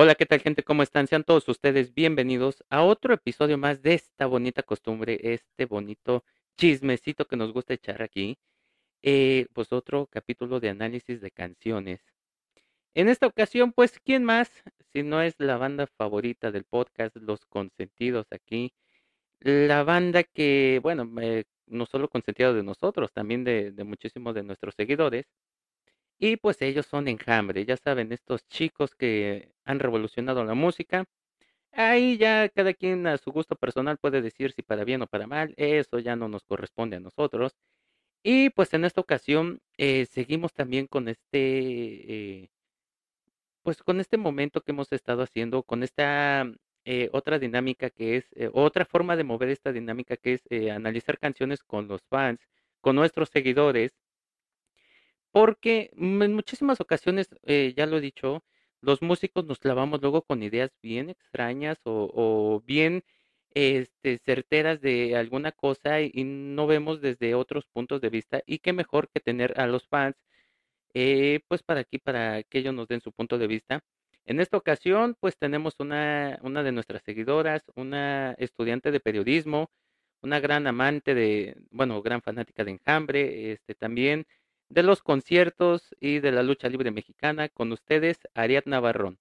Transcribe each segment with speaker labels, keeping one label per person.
Speaker 1: Hola, ¿qué tal gente? ¿Cómo están? Sean todos ustedes bienvenidos a otro episodio más de esta bonita costumbre, este bonito chismecito que nos gusta echar aquí. Eh, pues otro capítulo de análisis de canciones. En esta ocasión, pues, ¿quién más? Si no es la banda favorita del podcast, Los Consentidos aquí. La banda que, bueno, eh, no solo consentida de nosotros, también de, de muchísimos de nuestros seguidores. Y pues ellos son Enjambre, ya saben, estos chicos que han revolucionado la música. Ahí ya cada quien a su gusto personal puede decir si para bien o para mal, eso ya no nos corresponde a nosotros. Y pues en esta ocasión eh, seguimos también con este, eh, pues con este momento que hemos estado haciendo, con esta eh, otra dinámica que es, otra forma de mover esta dinámica que es analizar canciones con los fans, con nuestros seguidores porque en muchísimas ocasiones, eh, ya lo he dicho, los músicos nos clavamos luego con ideas bien extrañas o, o bien este, certeras de alguna cosa y, y no vemos desde otros puntos de vista. Y qué mejor que tener a los fans, eh, pues para aquí, para que ellos nos den su punto de vista. En esta ocasión, pues tenemos una, una de nuestras seguidoras, una estudiante de periodismo, una gran amante de, bueno, gran fanática de Enjambre, este también de los conciertos y de la lucha libre mexicana. Con ustedes, Ariadna Barrón.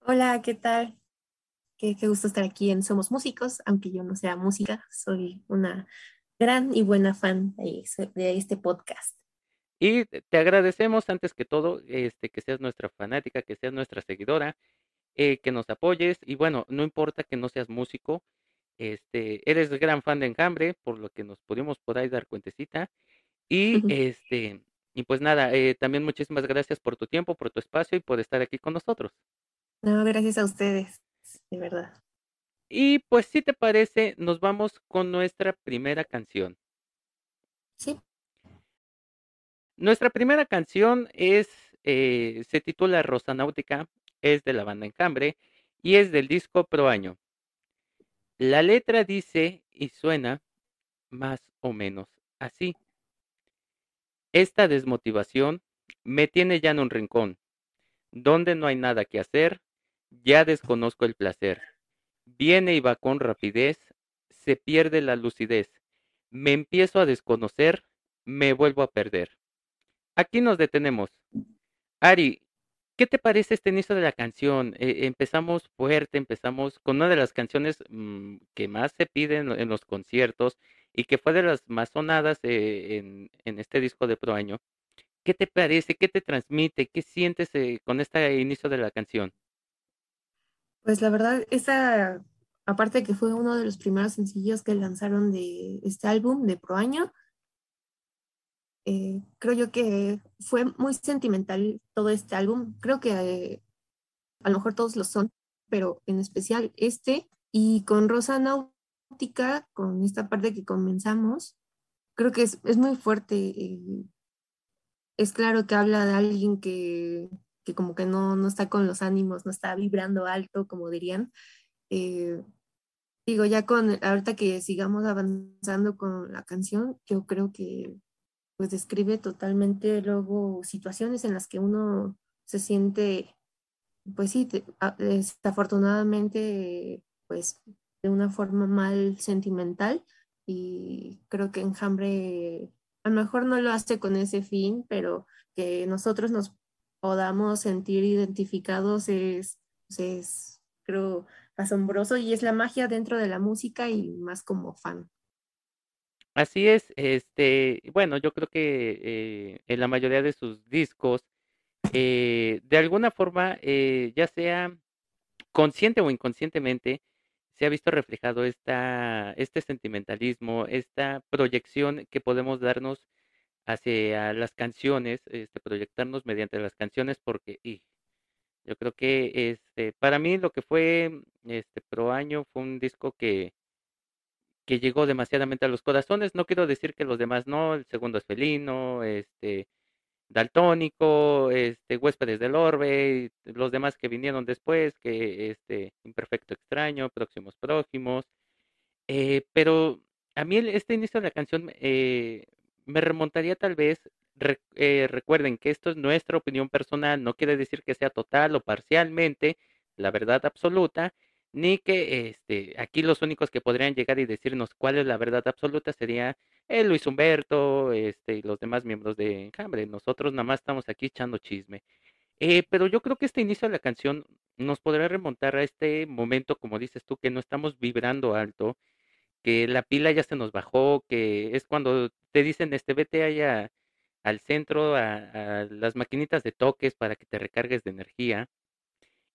Speaker 2: Hola, ¿qué tal? Qué, qué gusto estar aquí en Somos Músicos, aunque yo no sea música, soy una gran y buena fan de, de este podcast.
Speaker 1: Y te agradecemos antes que todo este, que seas nuestra fanática, que seas nuestra seguidora, eh, que nos apoyes y bueno, no importa que no seas músico, este, eres gran fan de Enjambre, por lo que nos pudimos por ahí dar cuentecita. Y este, y pues nada, eh, también muchísimas gracias por tu tiempo, por tu espacio y por estar aquí con nosotros.
Speaker 2: No, gracias a ustedes, de verdad.
Speaker 1: Y pues si te parece, nos vamos con nuestra primera canción.
Speaker 2: Sí.
Speaker 1: Nuestra primera canción es, eh, se titula Rosanáutica, es de la banda Enjambre y es del disco Pro Año. La letra dice y suena más o menos así. Esta desmotivación me tiene ya en un rincón, donde no hay nada que hacer, ya desconozco el placer. Viene y va con rapidez, se pierde la lucidez, me empiezo a desconocer, me vuelvo a perder. Aquí nos detenemos. Ari, ¿qué te parece este inicio de la canción? Eh, empezamos fuerte, empezamos con una de las canciones mmm, que más se piden en los conciertos y que fue de las más sonadas eh, en, en, este disco de Pro Año. ¿Qué te parece? ¿Qué te transmite? ¿Qué sientes eh, con este inicio de la canción?
Speaker 2: Pues la verdad, esa, aparte que fue uno de los primeros sencillos que lanzaron de este álbum de Pro Año, eh, creo yo que fue muy sentimental todo este álbum. Creo que a lo mejor todos lo son, pero en especial este. Y con Rosa Con esta parte que comenzamos, creo que es, es muy fuerte. Eh, es claro que habla de alguien que, que como que no, no, está con los ánimos, no está vibrando alto, como dirían. Eh, digo, ya con, ahorita que sigamos avanzando con la canción, yo creo que pues describe totalmente luego situaciones en las que uno se siente, pues sí, desafortunadamente, pues de una forma mal sentimental y creo que Enjambre a lo mejor no lo hace con ese fin, pero que nosotros nos podamos sentir identificados es, es creo, asombroso y es la magia dentro de la música y más como fan.
Speaker 1: Así es, este, bueno, yo creo que eh, en la mayoría de sus discos, eh, de alguna forma, eh, ya sea consciente o inconscientemente, se ha visto reflejado esta, este sentimentalismo, esta proyección que podemos darnos hacia las canciones, este, proyectarnos mediante las canciones, porque yo creo que este, para mí lo que fue este Pro Año fue un disco que que llegó demasiadamente a los corazones. No quiero decir que los demás no, el segundo es felino, este, daltónico, este, huéspedes del orbe, los demás que vinieron después, que este, imperfecto extraño, próximos prójimos. Eh, pero a mí este inicio de la canción eh, me remontaría tal vez eh, recuerden que esto es nuestra opinión personal, no quiere decir que sea total o parcialmente la verdad absoluta, ni que este, aquí los únicos que podrían llegar y decirnos cuál es la verdad absoluta sería el Luis Humberto este, y los demás miembros de Enjambre. Nosotros nada más estamos aquí echando chisme. Eh, pero yo creo que este inicio de la canción nos podrá remontar a este momento, como dices tú, que no estamos vibrando alto, que la pila ya se nos bajó, que es cuando te dicen, este, vete allá al centro, a las maquinitas de toques para que te recargues de energía.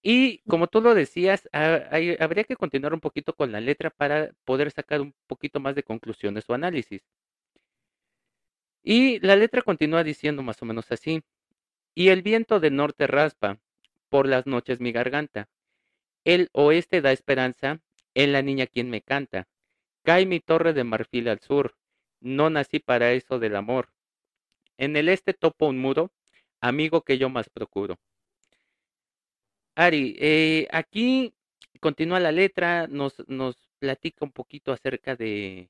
Speaker 1: Y como tú lo decías, habría que continuar un poquito con la letra para poder sacar un poquito más de conclusiones o análisis. Y la letra continúa diciendo más o menos así. Y el viento del norte raspa por las noches mi garganta. El oeste da esperanza en la niña quien me canta. Cae mi torre de marfil al sur. No nací para eso del amor. En el este topo un muro, amigo que yo más procuro. Ari, eh, aquí continúa la letra, nos, nos platica un poquito acerca de,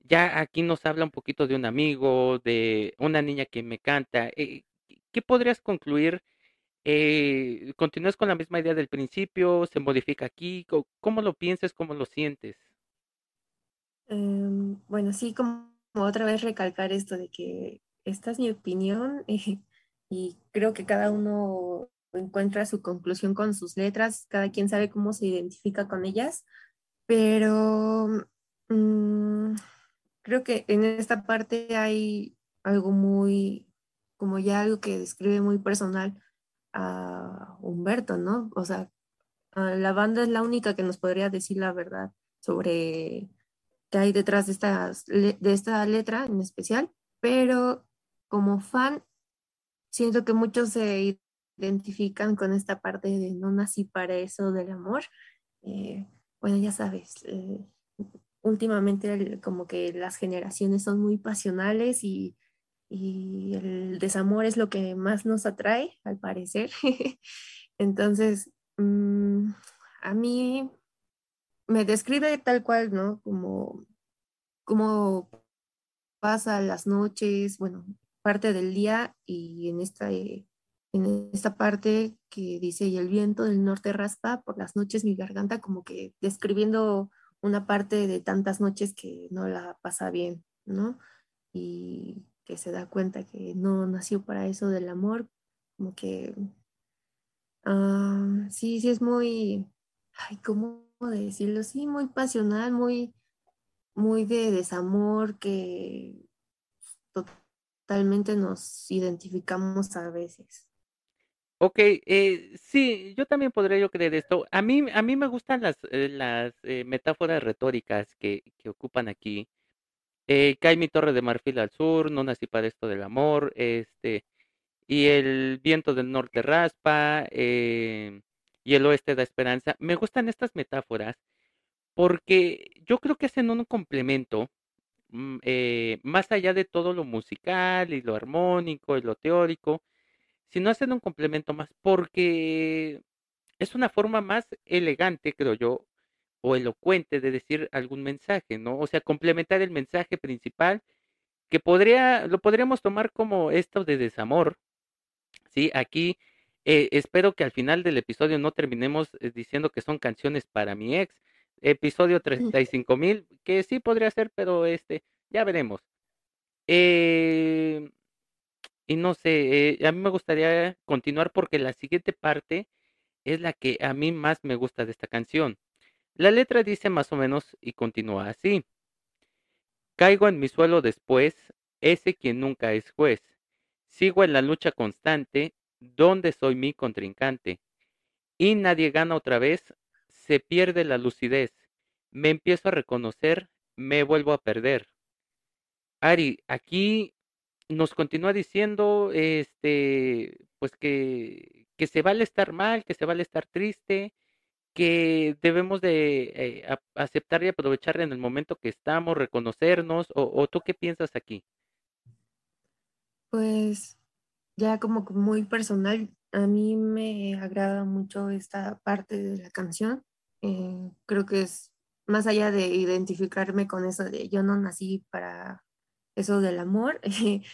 Speaker 1: ya aquí nos habla un poquito de un amigo, de una niña que me canta. Eh, ¿qué podrías concluir? Eh, ¿continúas con la misma idea del principio? ¿Se modifica aquí? ¿Cómo lo piensas? ¿Cómo lo sientes?
Speaker 2: Em, bueno, sí, como otra vez recalcar esto de que esta es mi opinión y creo que cada uno encuentra su conclusión con sus letras, cada quien sabe cómo se identifica con ellas, pero mm, creo que en esta parte hay algo muy, como ya algo que describe muy personal a Humberto, ¿no? O sea, la banda es la única que nos podría decir la verdad sobre qué hay detrás de, estas, de esta letra en especial, pero como fan, siento que muchos se identifican con esta parte de no nací para eso del amor. Eh, bueno, ya sabes, eh, últimamente el- como que las generaciones son muy pasionales y, y el desamor es lo que más nos atrae, al parecer. Entonces, mm, a mí me describe tal cual, ¿no? Como, como pasa las noches, bueno, parte del día y en esta, eh, en esta parte que dice, y el viento del norte raspa por las noches mi garganta, como que describiendo una parte de tantas noches que no la pasa bien, ¿no? Y que se da cuenta que no nació para eso del amor, como que, ah, sí, sí es muy, ay, ¿cómo decirlo? Sí, muy pasional, muy muy de desamor que totalmente nos identificamos a veces.
Speaker 1: Ok, eh, sí, yo también podría yo creer esto. A mí, a mí me gustan las, eh, las eh, metáforas retóricas que, que ocupan aquí. Eh, cae mi torre de marfil al sur, no nací para esto del amor, este, y el viento del norte raspa, eh, y el oeste da esperanza. Me gustan estas metáforas porque yo creo que hacen un complemento, mm, eh, más allá de todo lo musical y lo armónico y lo teórico, sino hacen un complemento más porque es una forma más elegante, creo yo, o elocuente de decir algún mensaje, ¿no? O sea, complementar el mensaje principal que podría, lo podríamos tomar como esto de desamor, ¿sí? Aquí eh, espero que al final del episodio no terminemos eh, diciendo que son canciones para mi ex. Episodio treinta y cinco mil, que sí podría ser, pero este, ya veremos. Eh, y no sé, eh, a mí me gustaría continuar porque la siguiente parte es la que a mí más me gusta de esta canción. La letra dice más o menos y continúa así. Caigo en mi suelo después, ese quien nunca es juez. Sigo en la lucha constante, donde soy mi contrincante. Y nadie gana otra vez, se pierde la lucidez. Me empiezo a reconocer, me vuelvo a perder. Ari, aquí nos continúa diciendo, este, pues que, que se vale estar mal, que se vale estar triste, que debemos de eh, aceptar y aprovechar en el momento que estamos, reconocernos, o, tú qué piensas aquí?
Speaker 2: Pues ya como muy personal, a mí me agrada mucho esta parte de la canción. Eh, creo que es más allá de identificarme con eso de yo no nací para eso del amor,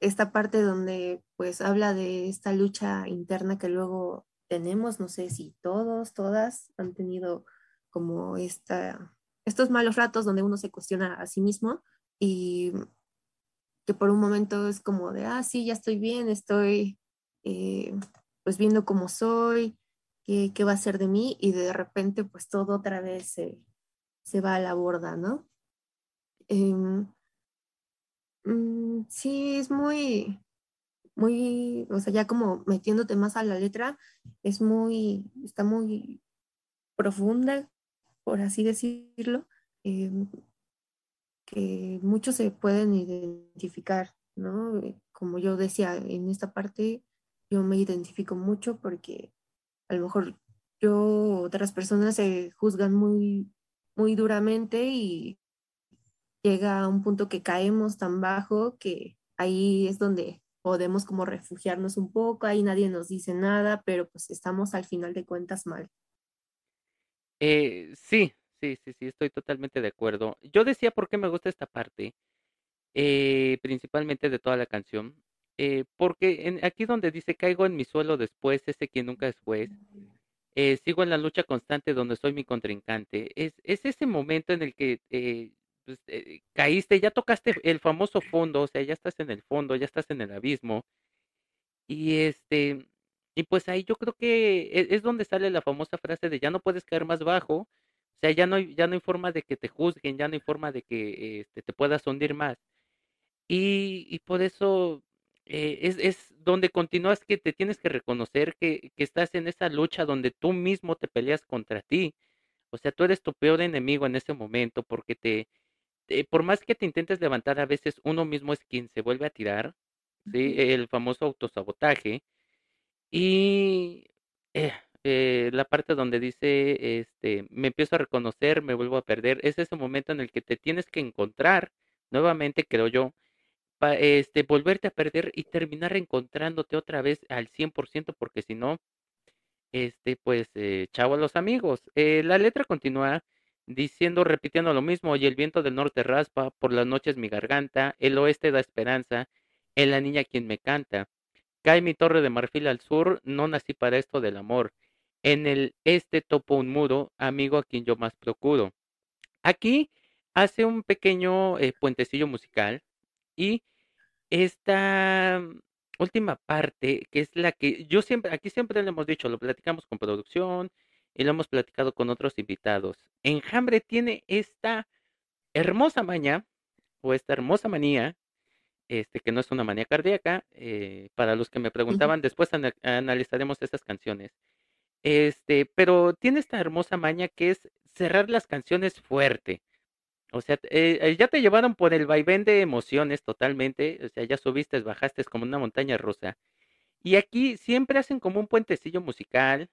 Speaker 2: esta parte donde pues habla de esta lucha interna que luego tenemos, no sé si todos, todas han tenido como esta, estos malos ratos donde uno se cuestiona a sí mismo y que por un momento es como de, ah, sí, ya estoy bien, estoy eh, pues viendo cómo soy, qué, qué, va a ser de mí y de repente pues todo otra vez se, se va a la borda, ¿no? Eh, sí, es muy, muy, o sea, ya como metiéndote más a la letra, es muy, está muy profunda, por así decirlo, eh, que muchos se pueden identificar, ¿no? Como yo decía, en esta parte yo me identifico mucho porque a lo mejor yo, otras personas se juzgan muy, muy duramente y llega a un punto que caemos tan bajo que ahí es donde podemos como refugiarnos un poco, ahí nadie nos dice nada, pero pues estamos al final de cuentas mal.
Speaker 1: Eh, sí, sí, sí, sí, estoy totalmente de acuerdo. Yo decía por qué me gusta esta parte, eh, principalmente de toda la canción, eh, porque en, aquí donde dice caigo en mi suelo después, ese quien nunca es juez, eh, sigo en la lucha constante donde soy mi contrincante, es, es ese momento en el que pues, eh, caíste, ya tocaste el famoso fondo, o sea, ya estás en el fondo, ya estás en el abismo. Y este, y pues ahí yo creo que e- es, donde sale la famosa frase de ya no puedes caer más bajo, o sea, ya no hay, ya no hay forma de que te juzguen, ya no hay forma de que este, te puedas hundir más. Y, y por eso eh, es, es donde continúas que te tienes que reconocer que, que estás en esa lucha donde tú mismo te peleas contra ti. O sea, tú eres tu peor enemigo en ese momento porque te, eh, por más que te intentes levantar, a veces uno mismo es quien se vuelve a tirar, ¿sí? El famoso autosabotaje. Y eh, eh, la parte donde dice, este, me empiezo a reconocer, me vuelvo a perder, es ese momento en el que te tienes que encontrar nuevamente, creo yo, pa- este, volverte a perder y terminar encontrándote otra vez al 100%, porque si no, este, pues, eh, chao a los amigos. Eh, la letra continúa diciendo, repitiendo lo mismo, y el viento del norte raspa, por las noches mi garganta, el oeste da esperanza, es la niña quien me canta. Cae mi torre de marfil al sur, no nací para esto del amor. En el este topo un muro, amigo a quien yo más procuro. Aquí hace un pequeño eh, puentecillo musical y esta última parte, que es la que yo siempre, aquí siempre le hemos dicho, lo platicamos con producción y lo hemos platicado con otros invitados. Enjambre tiene esta hermosa maña o esta hermosa manía, este que no es una manía cardíaca, eh, para los que me preguntaban, después ana- analizaremos esas canciones. Este, pero tiene esta hermosa maña que es cerrar las canciones fuerte. O sea, eh, eh, ya te llevaron por el vaivén de emociones totalmente, o sea, ya subiste, bajaste como una montaña rusa. Y aquí siempre hacen como un puentecillo musical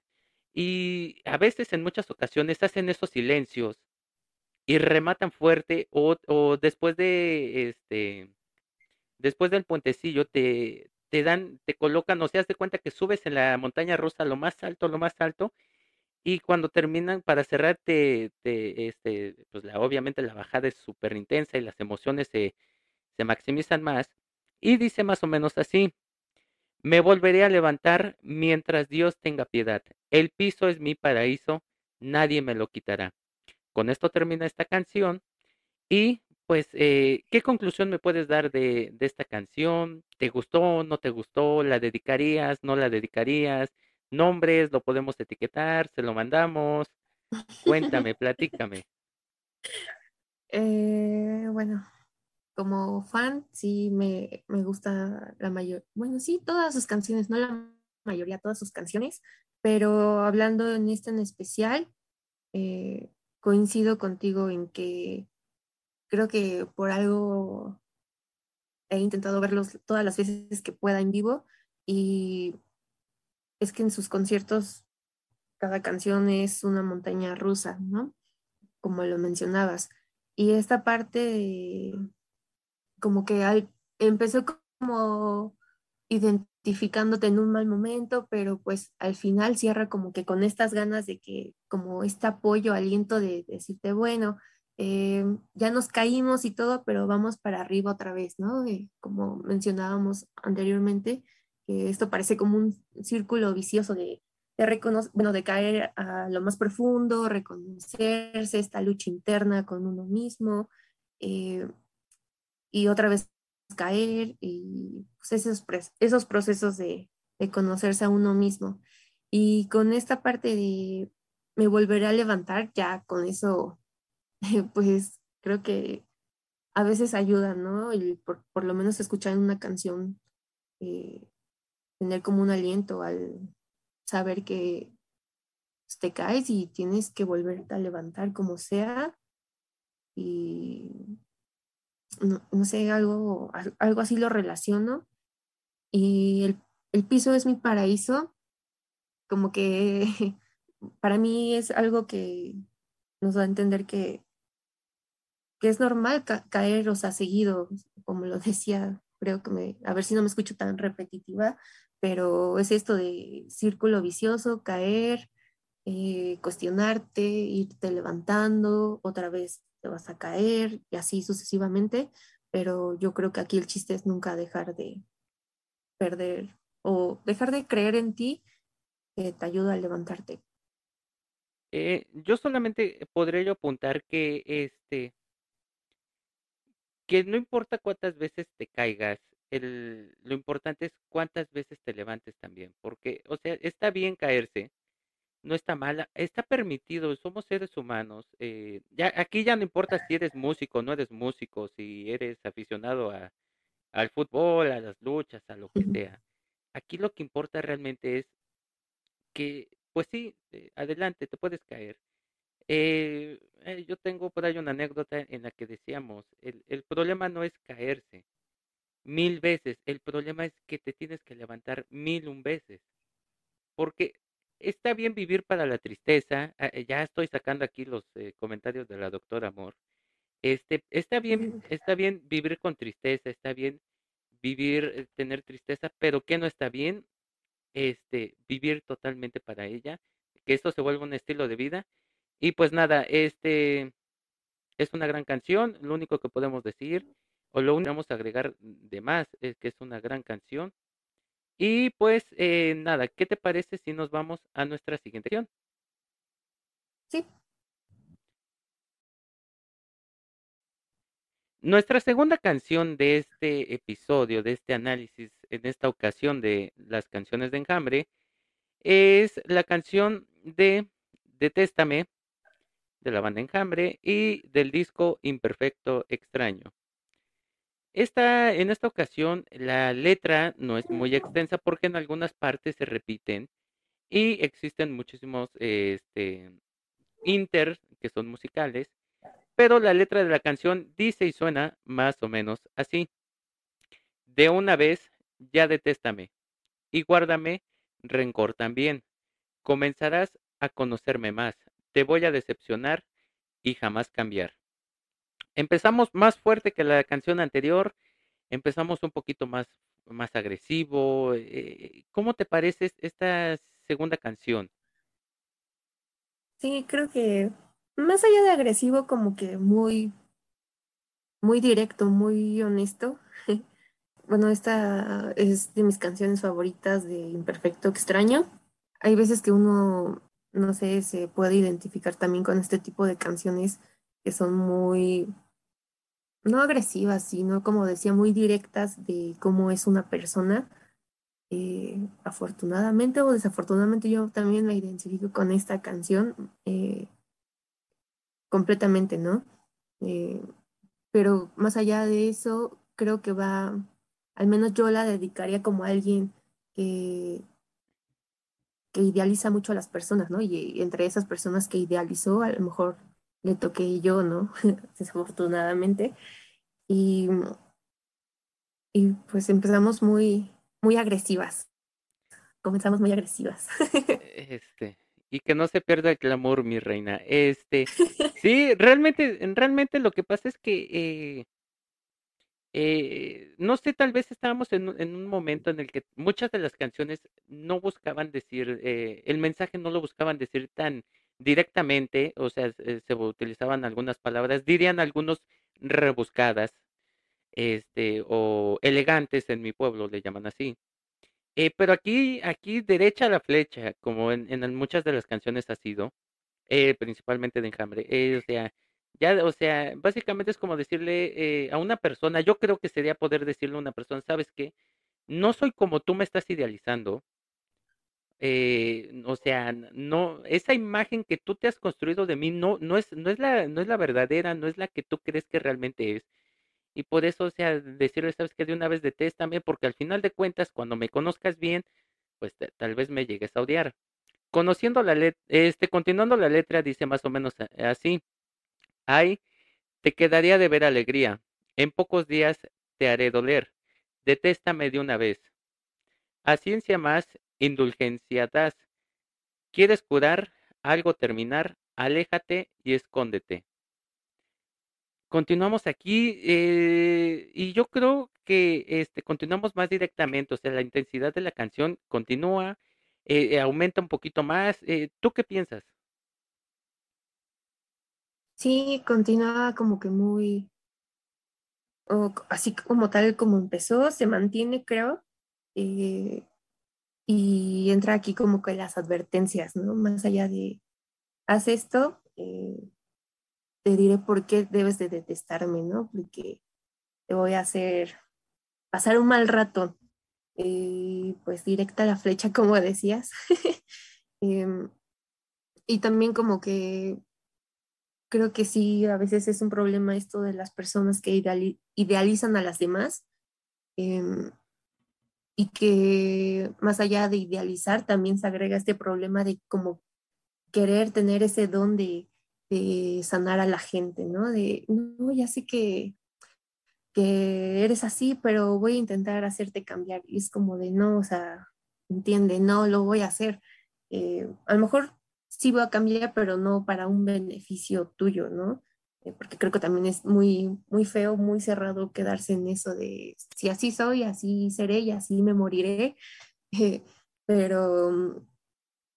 Speaker 1: y a veces en muchas ocasiones hacen esos silencios y rematan fuerte o, después de este, después del puentecillo te, te dan, te colocan, o sea, de cuenta que subes en la montaña rusa lo más alto, lo más alto y cuando terminan para cerrar te, te, este, pues la, obviamente la bajada es súper intensa y las emociones se, se maximizan más. Y dice más o menos así, me volveré a levantar mientras Dios tenga piedad. El piso es mi paraíso, nadie me lo quitará. Con esto termina esta canción y pues, eh, ¿qué conclusión me puedes dar de, de esta canción? ¿Te gustó? ¿No te gustó? ¿La dedicarías? ¿No la dedicarías? Nombres, lo podemos etiquetar, se lo mandamos. Cuéntame, platícame.
Speaker 2: Eh, bueno, como fan, sí me, me gusta la mayor, bueno, sí, todas sus canciones, no la mayoría, todas sus canciones, pero hablando en esta en especial, eh, coincido contigo en que creo que por algo he intentado verlos todas las veces que pueda en vivo y es que en sus conciertos cada canción es una montaña rusa, ¿no? Como lo mencionabas. Y esta parte de- como que al- empezó como identificándote en un mal momento, pero pues al final cierra como que con estas ganas de que, como este apoyo, aliento de decirte, bueno, eh, ya nos caímos y todo, pero vamos para arriba otra vez, ¿no? Eh, como mencionábamos anteriormente, esto parece como un círculo vicioso de, de bueno, de caer a lo más profundo, reconocerse, esta lucha interna con uno mismo, eh, y otra vez caer, y pues, esos, esos procesos de, de conocerse a uno mismo. Y con esta parte de me volveré a levantar, ya con eso, pues creo que a veces ayuda, ¿no? Y por, por lo menos escuchar una canción, eh, tener como un aliento al saber que te caes y tienes que volverte a levantar como sea. Y no, sé, algo, algo así lo relaciono. Y el, el piso es mi paraíso, como que para mí es algo que nos da a entender que, que es normal caer, o sea, seguido, como lo decía, creo que me, a ver si no me escucho tan repetitiva, pero es esto de círculo vicioso, caer, eh, cuestionarte, irte levantando, otra vez te vas a caer y así sucesivamente, pero yo creo que aquí el chiste es nunca dejar de perder o dejar de creer en ti que te ayuda a levantarte.
Speaker 1: Eh, yo solamente podría yo apuntar que este que no importa cuántas veces te caigas, el, lo importante es cuántas veces te levantes también, porque, o sea, está bien caerse, no está mala, está permitido, somos seres humanos. Eh, ya aquí ya no importa si eres músico, no eres músico, si eres aficionado a, al fútbol, a las luchas, a lo que sea. Aquí lo que importa realmente es que, pues sí, eh, adelante, te puedes caer. Eh, eh, yo tengo por ahí una anécdota en la que decíamos, el, el problema no es caerse mil veces, el problema es que te tienes que levantar mil un veces. Porque está bien vivir para la tristeza, ah, ya estoy sacando aquí los comentarios de la doctora Amor. Este, está bien, está bien vivir con tristeza, está bien vivir, tener tristeza, pero ¿qué no está bien? este, vivir totalmente para ella, que esto se vuelva un estilo de vida. Y pues nada, este es una gran canción, lo único que podemos decir, o lo único que vamos a agregar de más es que es una gran canción. Y pues eh, nada, ¿qué te parece si nos vamos a nuestra siguiente canción?
Speaker 2: Sí.
Speaker 1: Nuestra segunda canción de este episodio, de este análisis, en esta ocasión de las canciones de Enjambre, es la canción de Detéstame, de la banda Enjambre, y del disco Imperfecto Extraño. Esta, en esta ocasión la letra no es muy extensa porque en algunas partes se repiten y existen muchísimos este, inter que son musicales pero la letra de la canción dice y suena más o menos así. De una vez, ya detéstame, y guárdame rencor también. Comenzarás a conocerme más, te voy a decepcionar y jamás cambiar. Empezamos más fuerte que la canción anterior, empezamos un poquito más, más agresivo. Eh, ¿Cómo te parece esta segunda canción?
Speaker 2: Sí, creo que más allá de agresivo, como que muy, muy directo, muy honesto. bueno, esta es de mis canciones favoritas de Imperfecto Extraño. Hay veces que uno, no sé, se puede identificar también con este tipo de canciones que son muy, no agresivas, sino como decía, muy directas de cómo es una persona. Eh, afortunadamente o desafortunadamente yo también me identifico con esta canción. Eh, completamente, ¿no? Eh, pero más allá de eso, creo que va, al menos yo la dedicaría como a alguien que, que idealiza mucho a las personas, ¿no? Y, entre esas personas que idealizó, a lo mejor le toqué yo, ¿no? Desafortunadamente. Y, y pues empezamos muy, muy agresivas. Comenzamos muy agresivas.
Speaker 1: Este, y que no se pierda el clamor, mi reina. Este, sí, realmente, realmente lo que pasa es que, eh, eh, no sé, tal vez estábamos en, en, un momento en el que muchas de las canciones no buscaban decir, eh, el mensaje no lo buscaban decir tan directamente, o sea, se, se utilizaban algunas palabras, dirían algunos rebuscadas, este, o elegantes en mi pueblo le llaman así. Eh, pero aquí, aquí derecha a la flecha, como en, muchas de las canciones ha sido, eh, principalmente de Enjambre. Eh, o sea, ya, o sea, básicamente es como decirle eh, a una persona, yo creo que sería poder decirle a una persona, ¿sabes qué? No soy como tú me estás idealizando. Eh, o sea, no, esa imagen que tú te has construido de mí no, no es, no es la, no es la verdadera, no es la que tú crees que realmente es. Y por eso, o sea, decirle, sabes que de una vez detéstame, porque al final de cuentas, cuando me conozcas bien, pues tal vez me llegues a odiar. Conociendo la letra, este, continuando la letra, dice más o menos a- así. Ay, te quedaría de ver alegría. En pocos días te haré doler. Detéstame de una vez. A ciencia más, indulgencia das. ¿Quieres curar? Algo terminar? Aléjate y escóndete. Continuamos aquí eh, y yo creo que este, continuamos más directamente, o sea, la intensidad de la canción continúa, eh, aumenta un poquito más. eh, ¿tú qué piensas?
Speaker 2: Sí, continúa como que muy, o así como tal como empezó, se mantiene, creo, y entra aquí como que las advertencias, ¿no? Más allá de, haz esto, eh, te diré por qué debes de detestarme, ¿no? Porque te voy a hacer pasar un mal rato, eh, pues directa a la flecha, como decías. Em, y también como que creo que sí, a veces es un problema esto de las personas que ideali- idealizan a las demás em, y que más allá de idealizar también se agrega este problema de como querer tener ese don de, de sanar a la gente, ¿no? De, no, ya sé que, que eres así, pero voy a intentar hacerte cambiar. Y es como de, no, o sea, entiende, no lo voy a hacer. Eh, a lo mejor sí voy a cambiar, pero no para un beneficio tuyo, ¿no? Eh, porque creo que también es muy, muy feo, muy cerrado quedarse en eso de, si así soy, así seré y así me moriré. Eh, pero mm,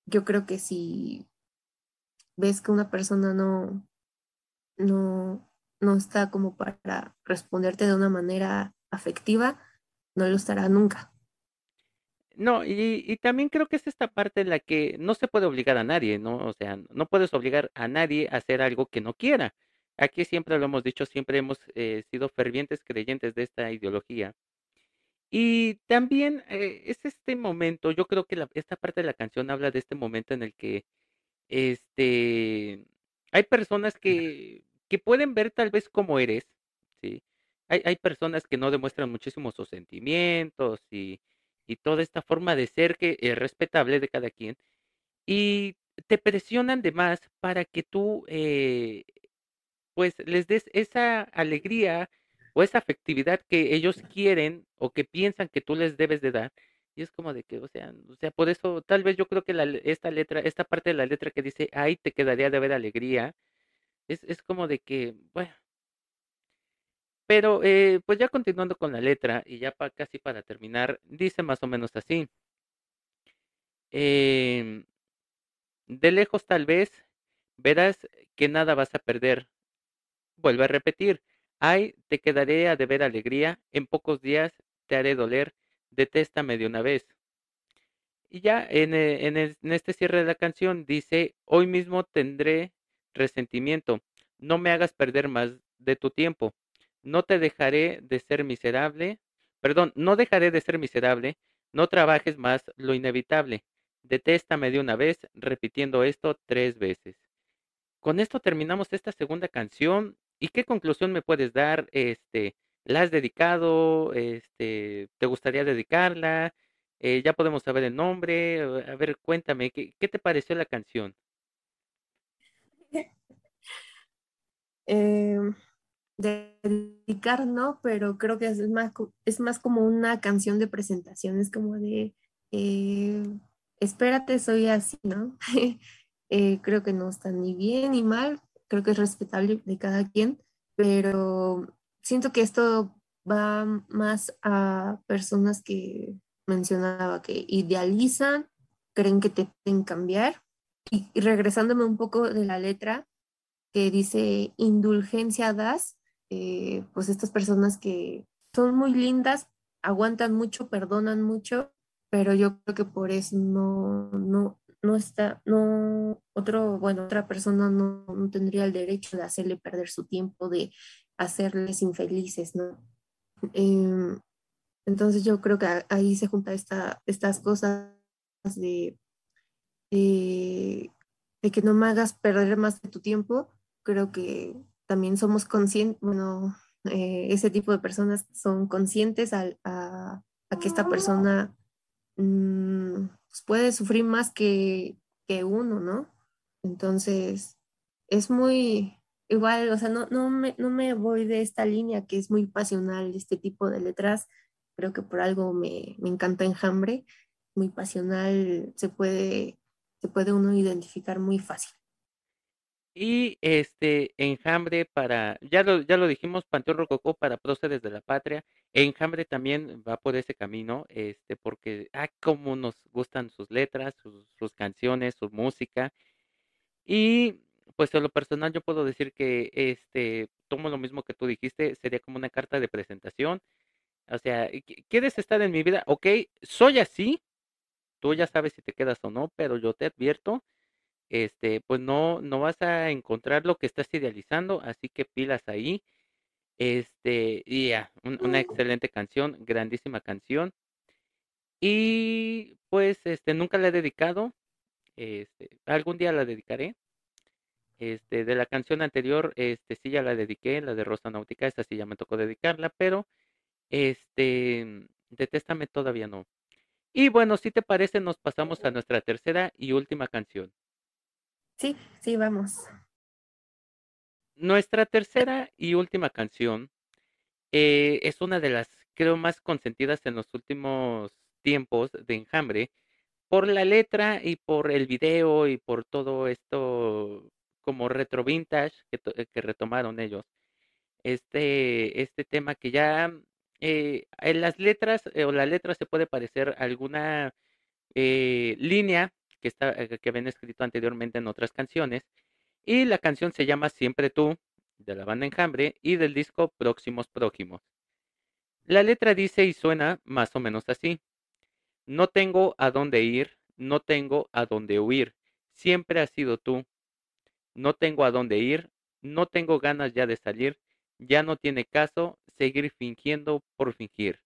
Speaker 2: yo creo que si ves que una persona no, no, no está como para responderte de una manera afectiva, no lo estará nunca.
Speaker 1: No, y, y también creo que es esta parte en la que no se puede obligar a nadie, ¿no? O sea, no puedes obligar a nadie a hacer algo que no quiera. Aquí siempre lo hemos dicho, siempre hemos eh, sido fervientes creyentes de esta ideología. Y también eh, es este momento, yo creo que la- esta parte de la canción habla de este momento en el que este, hay personas que, que pueden ver tal vez como eres, ¿sí? Hay, hay personas que no demuestran muchísimo sus sentimientos y, y toda esta forma de ser que es respetable de cada quien y te presionan de más para que tú eh, pues les des esa alegría o esa afectividad que ellos quieren o que piensan que tú les debes de dar. Y es como de que, o sea, o sea, por eso tal vez yo creo que la, esta letra, esta parte de la letra que dice, ay, te quedaría de ver alegría, es, es como de que, bueno, pero eh, pues ya continuando con la letra y ya pa- casi para terminar, dice más o menos así, em, de lejos tal vez verás que nada vas a perder, Vuelve a repetir, ay, te quedaré a deber alegría, en pocos días te haré doler, detéstame de una vez. Y ya en, e- en, en este cierre de la canción dice, hoy mismo tendré resentimiento, no me hagas perder más de tu tiempo, no te dejaré de ser miserable, perdón, no dejaré de ser miserable, no trabajes más lo inevitable, detéstame de una vez, repitiendo esto tres veces. Con esto terminamos esta segunda canción. ¿Y qué conclusión me puedes dar? Este, ¿la has dedicado? Este, ¿te gustaría dedicarla? Eh, ya podemos saber el nombre. A ver, cuéntame, ¿qué, te pareció la canción?
Speaker 2: Eh, dedicar, ¿no? Pero creo que es más, es más como una canción de presentación, es como de, eh, espérate, soy así, ¿no? Creo que no está ni bien ni mal, creo que es respetable de cada quien, pero siento que esto va más a personas que mencionaba que idealizan, creen que te pueden cambiar. Y, y regresándome un poco de la letra que dice indulgencia das, eh, pues estas personas que son muy lindas, aguantan mucho, perdonan mucho, pero yo creo que por eso no, no, no está, no, otro, bueno, otra persona no, no tendría el derecho de hacerle perder su tiempo, de hacerles infelices, ¿no? Em, entonces yo creo que ahí se junta esta, estas cosas de, de, de que no me hagas perder más de tu tiempo. Creo que también somos conscientes, bueno, eh, ese tipo de personas son conscientes al- a, a que esta persona mm, pues puede sufrir más que, que uno, ¿no? Entonces, es muy igual, o sea, no, no me, no me voy de esta línea que es muy pasional, este tipo de letras. Creo que por algo me, me encanta Enjambre, muy pasional, se puede, se puede uno identificar muy fácil.
Speaker 1: Y este Enjambre para, ya lo, ya lo dijimos, Panteón Rococó para Próceres de la Patria. Enjambre también va por ese camino, este, porque, ah, cómo nos gustan sus letras, sus, canciones, su música. Y pues en lo personal yo puedo decir que este tomo lo mismo que tú dijiste, sería como una carta de presentación. O sea, ¿qui- ¿quieres estar en mi vida? Ok, soy así, tú ya sabes si te quedas o no, pero yo te advierto, este, pues no, no vas a encontrar lo que estás idealizando, así que pilas ahí. Este, y ya, un- una excelente canción, grandísima canción. Y pues este, nunca la he dedicado, este, algún día la dedicaré Este, de la canción anterior, este, sí ya la dediqué, la de Rosa Náutica, esa sí ya me tocó dedicarla, pero este, Detéstame todavía no. Y bueno, si te parece, nos pasamos a nuestra tercera y última canción.
Speaker 2: Sí, sí, vamos.
Speaker 1: Nuestra tercera y última canción eh, es una de las, creo, más consentidas en los últimos tiempos de Enjambre, por la letra y por el video y por todo esto como retro vintage que, que retomaron ellos. este, este tema que ya eh, en las letras eh, o la letra se puede parecer alguna eh, línea que, está, eh, que habían escrito anteriormente en otras canciones. Y la canción se llama Siempre tú, de la banda Enjambre, y del disco Próximos Prójimos. La letra dice y suena más o menos así. No tengo a dónde ir, no tengo a dónde huir. Siempre has sido tú, no tengo a dónde ir, no tengo ganas ya de salir, ya no tiene caso seguir fingiendo por fingir.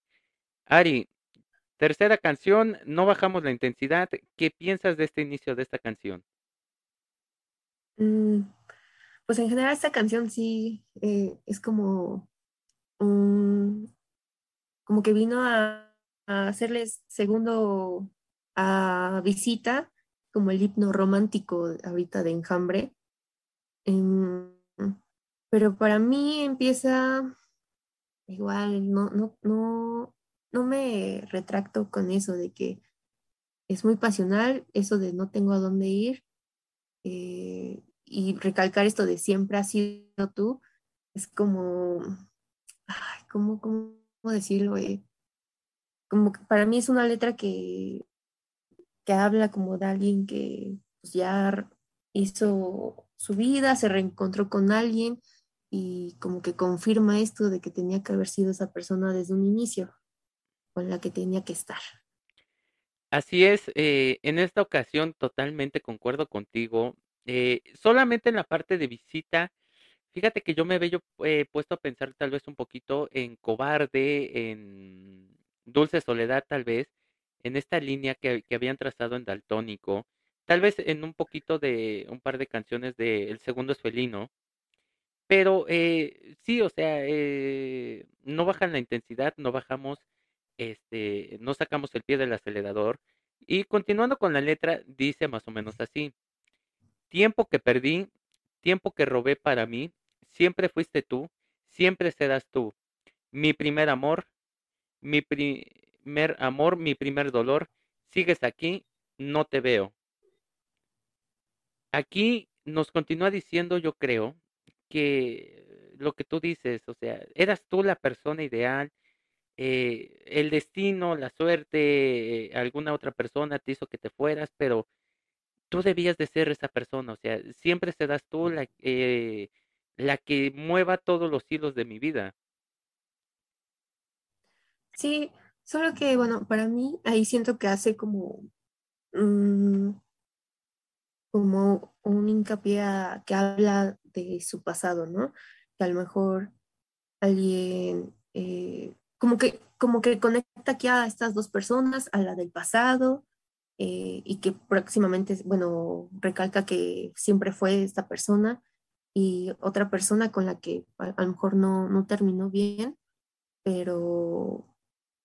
Speaker 1: Ari, tercera canción, no bajamos la intensidad. ¿Qué piensas de este inicio de esta canción?
Speaker 2: Mm, pues en general esta canción sí eh, es como un, como que vino a, a hacerles segundo a visita, como el himno romántico ahorita de Enjambre. Em, pero para mí empieza igual, no, no, no, no me retracto con eso de que es muy pasional, eso de no tengo a dónde ir, eh, y recalcar esto de siempre has sido tú, es como, ay, ¿cómo, cómo decirlo? eh? Como que para mí es una letra que, que habla como de alguien que pues, ya hizo su vida, se reencontró con alguien y como que confirma esto de que tenía que haber sido esa persona desde un inicio con la que tenía que estar.
Speaker 1: Así es, eh, en esta ocasión totalmente concuerdo contigo. Eh, solamente en la parte de visita, fíjate que yo me había eh, puesto a pensar tal vez un poquito en Cobarde, en Dulce Soledad tal vez, en esta línea que, habían trazado en Daltónico, tal vez en un poquito de un par de canciones de El Segundo es Felino, pero eh, sí, o sea, eh, no bajan la intensidad, no bajamos, este, no sacamos el pie del acelerador. Y continuando con la letra, dice más o menos así. Tiempo que perdí, tiempo que robé para mí, siempre fuiste tú, siempre serás tú. Mi primer amor, mi primer amor, mi primer dolor, sigues aquí, no te veo. Aquí nos continúa diciendo, yo creo, que lo que tú dices, o sea, eras tú la persona ideal, eh, el destino, la suerte, eh, alguna otra persona te hizo que te fueras, pero tú debías de ser esa persona, o sea, siempre serás tú la, eh, la que mueva todos los hilos de mi vida.
Speaker 2: Sí, solo que, bueno, para mí ahí siento que hace como, mm, como un hincapié que habla de su pasado, ¿no? Que a lo mejor alguien, eh, como que, como que conecta aquí a estas dos personas, a la del pasado, eh, y que próximamente, bueno, recalca que siempre fue esta persona y otra persona con la que a, lo mejor no, no terminó bien, pero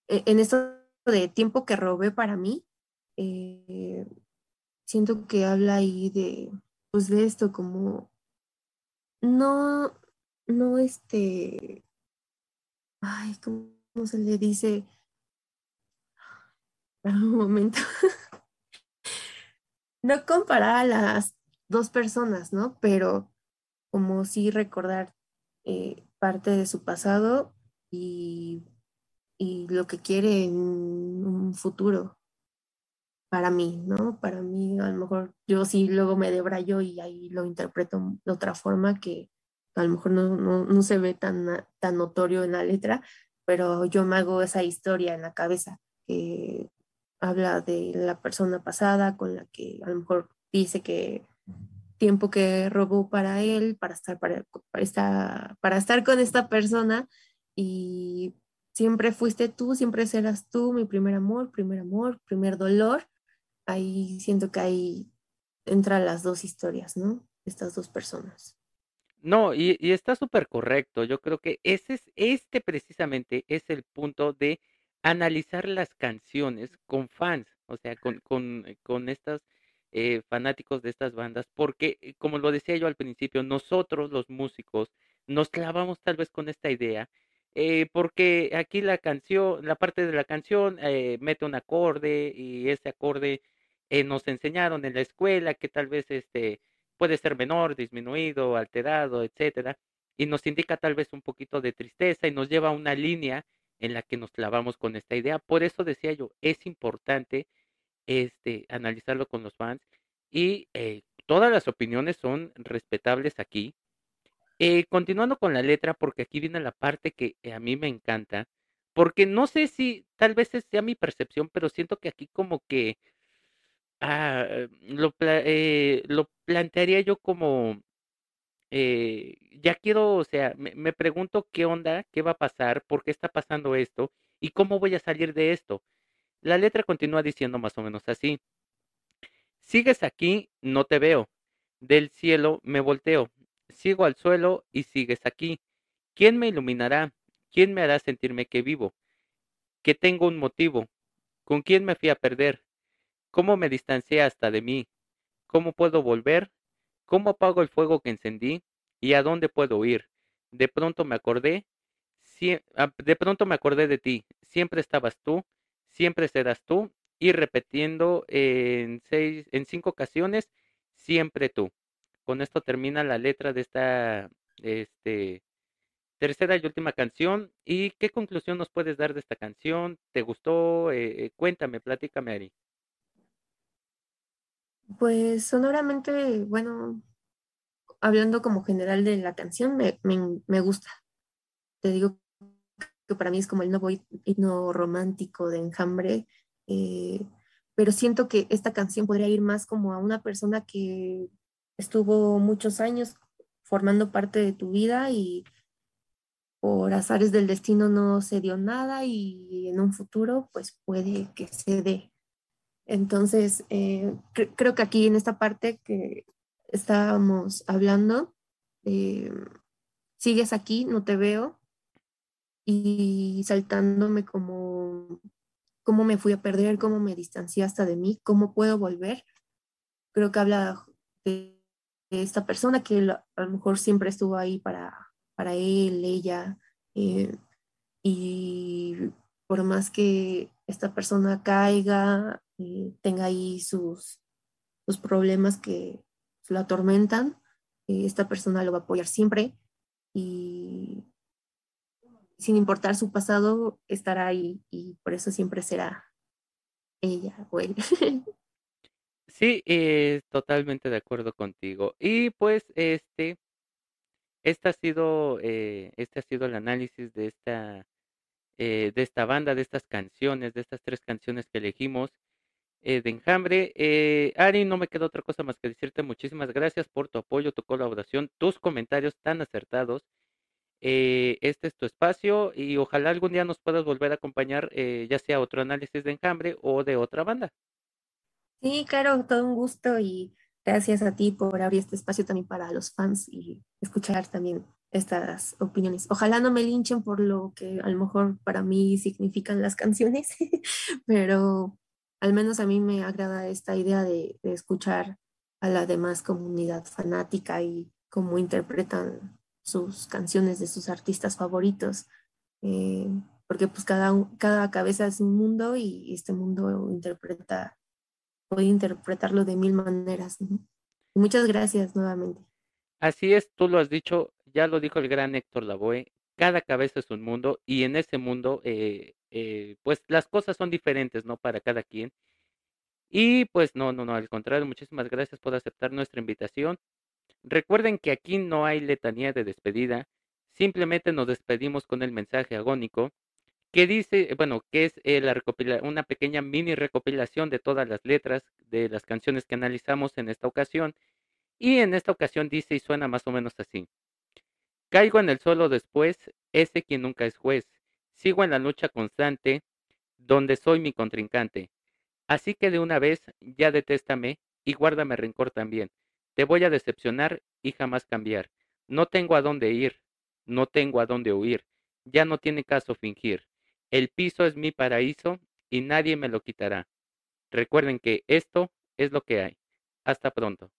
Speaker 2: e- en esto de tiempo que robé para mí, eh, siento que habla ahí de, pues de esto como, no, no este, ay, ¿cómo se le dice? Un momento. No comparar a las dos personas, ¿no? Pero como sí recordar eh, parte de su pasado y, y lo que quiere en un futuro para mí, ¿no? Para mí, a lo mejor yo sí luego me debrayo y ahí lo interpreto de otra forma que a lo mejor no, no, no se ve tan, tan notorio en la letra, pero yo me hago esa historia en la cabeza que habla de la persona pasada con la que a lo mejor dice que tiempo que robó para él, para estar, para, para estar, para estar con esta persona y siempre fuiste tú, siempre serás tú, mi primer amor, primer amor, primer dolor ahí siento que ahí entran las dos historias, ¿no? Estas dos personas.
Speaker 1: No, y, y está súper correcto. Yo creo que ese es, este precisamente es el punto de analizar las canciones con fans, o sea, con, con, eh, con estos fanáticos de estas bandas, porque eh, como lo decía yo al principio, nosotros los músicos nos clavamos tal vez con esta idea, eh, porque aquí la canción, la parte de la canción eh, mete un acorde y ese acorde eh, nos enseñaron en la escuela que tal vez este puede ser menor, disminuido, alterado, etcétera, y nos indica tal vez un poquito de tristeza y nos lleva a una línea en la que nos clavamos con esta idea. Por eso decía yo, es importante este analizarlo con los fans y eh, todas las opiniones son respetables aquí. Eh, continuando con la letra, porque aquí viene la parte que a mí me encanta, porque no sé si tal vez sea mi percepción, pero siento que aquí como que Ah, lo, pla- eh, lo plantearía yo como, eh, ya quiero, o sea, me, me pregunto qué onda, qué va a pasar, por qué está pasando esto y cómo voy a salir de esto. La letra continúa diciendo más o menos así. Sigues aquí, no te veo. Del cielo me volteo. Sigo al suelo y sigues aquí. ¿Quién me iluminará? ¿Quién me hará sentirme que vivo? Que tengo un motivo. ¿Con quién me fui a perder? ¿Cómo me distancié hasta de mí? ¿Cómo puedo volver? ¿Cómo apago el fuego que encendí? ¿Y a dónde puedo ir? De pronto me acordé, ah, de pronto me acordé de ti. Siempre estabas tú, siempre serás tú, y repitiendo en seis, en cinco ocasiones, siempre tú. Con esto termina la letra de esta, este, tercera y última canción. ¿Y qué conclusión nos puedes dar de esta canción? ¿Te gustó? Eh, eh, cuéntame, platícame, Ari.
Speaker 2: Pues sonoramente, bueno, hablando como general de la canción, me, me, me gusta. Te digo que para mí es como el nuevo himno romántico de Enjambre, eh, pero siento que esta canción podría ir más como a una persona que estuvo muchos años formando parte de tu vida y por azares del destino no se dio nada y en un futuro pues puede que se dé. Entonces, eh, cre- creo que aquí en esta parte que estábamos hablando, eh, sigues aquí, no te veo, y saltándome como cómo me fui a perder, cómo me distancié hasta de mí, cómo puedo volver. Creo que habla de, esta persona que a lo mejor siempre estuvo ahí para, para él, ella, eh, y por más que esta persona caiga, eh, tenga ahí sus, problemas que lo atormentan, eh, esta persona lo va a apoyar siempre y sin importar su pasado, estará ahí y por eso siempre será ella o.
Speaker 1: Sí, eh, totalmente de acuerdo contigo. Y pues, este, este ha sido, eh, este ha sido el análisis de esta, eh, de esta banda, de estas canciones, de estas tres canciones que elegimos eh, de Enjambre. Eh, Ari, no me queda otra cosa más que decirte muchísimas gracias por tu apoyo, tu colaboración, tus comentarios tan acertados. Eh, este es tu espacio y ojalá algún día nos puedas volver a acompañar, ya sea otro análisis de Enjambre o de otra banda.
Speaker 2: Sí, claro, todo un gusto y gracias a ti por abrir este espacio también para los fans y escuchar también estas opiniones. Ojalá no me linchen por lo que a lo mejor para mí significan las canciones, pero al menos a mí me agrada esta idea de, de escuchar a la demás comunidad fanática y cómo interpretan sus canciones de sus artistas favoritos. Eh, porque pues cada, cada cabeza es un mundo y este mundo interpreta puede interpretarlo de mil maneras. ¿no? Muchas gracias nuevamente.
Speaker 1: Así es, tú lo has dicho, ya lo dijo el gran Héctor Lavoe, cada cabeza es un mundo y en ese mundo, eh, eh, pues las cosas son diferentes, ¿no? Para cada quien. Y pues no, no, no, al contrario, muchísimas gracias por aceptar nuestra invitación. Recuerden que aquí no hay letanía de despedida, simplemente nos despedimos con el mensaje agónico que dice, bueno, que es eh, la una pequeña mini recopilación de todas las letras de las canciones que analizamos en esta ocasión. Y en esta ocasión dice y suena más o menos así. Caigo en el suelo después, ese quien nunca es juez. Sigo en la lucha constante, donde soy mi contrincante. Así que de una vez ya detéstame y guárdame rencor también. Te voy a decepcionar y jamás cambiar. No tengo a dónde ir, no tengo a dónde huir. Ya no tiene caso fingir. El piso es mi paraíso y nadie me lo quitará. Recuerden que esto es lo que hay. Hasta pronto.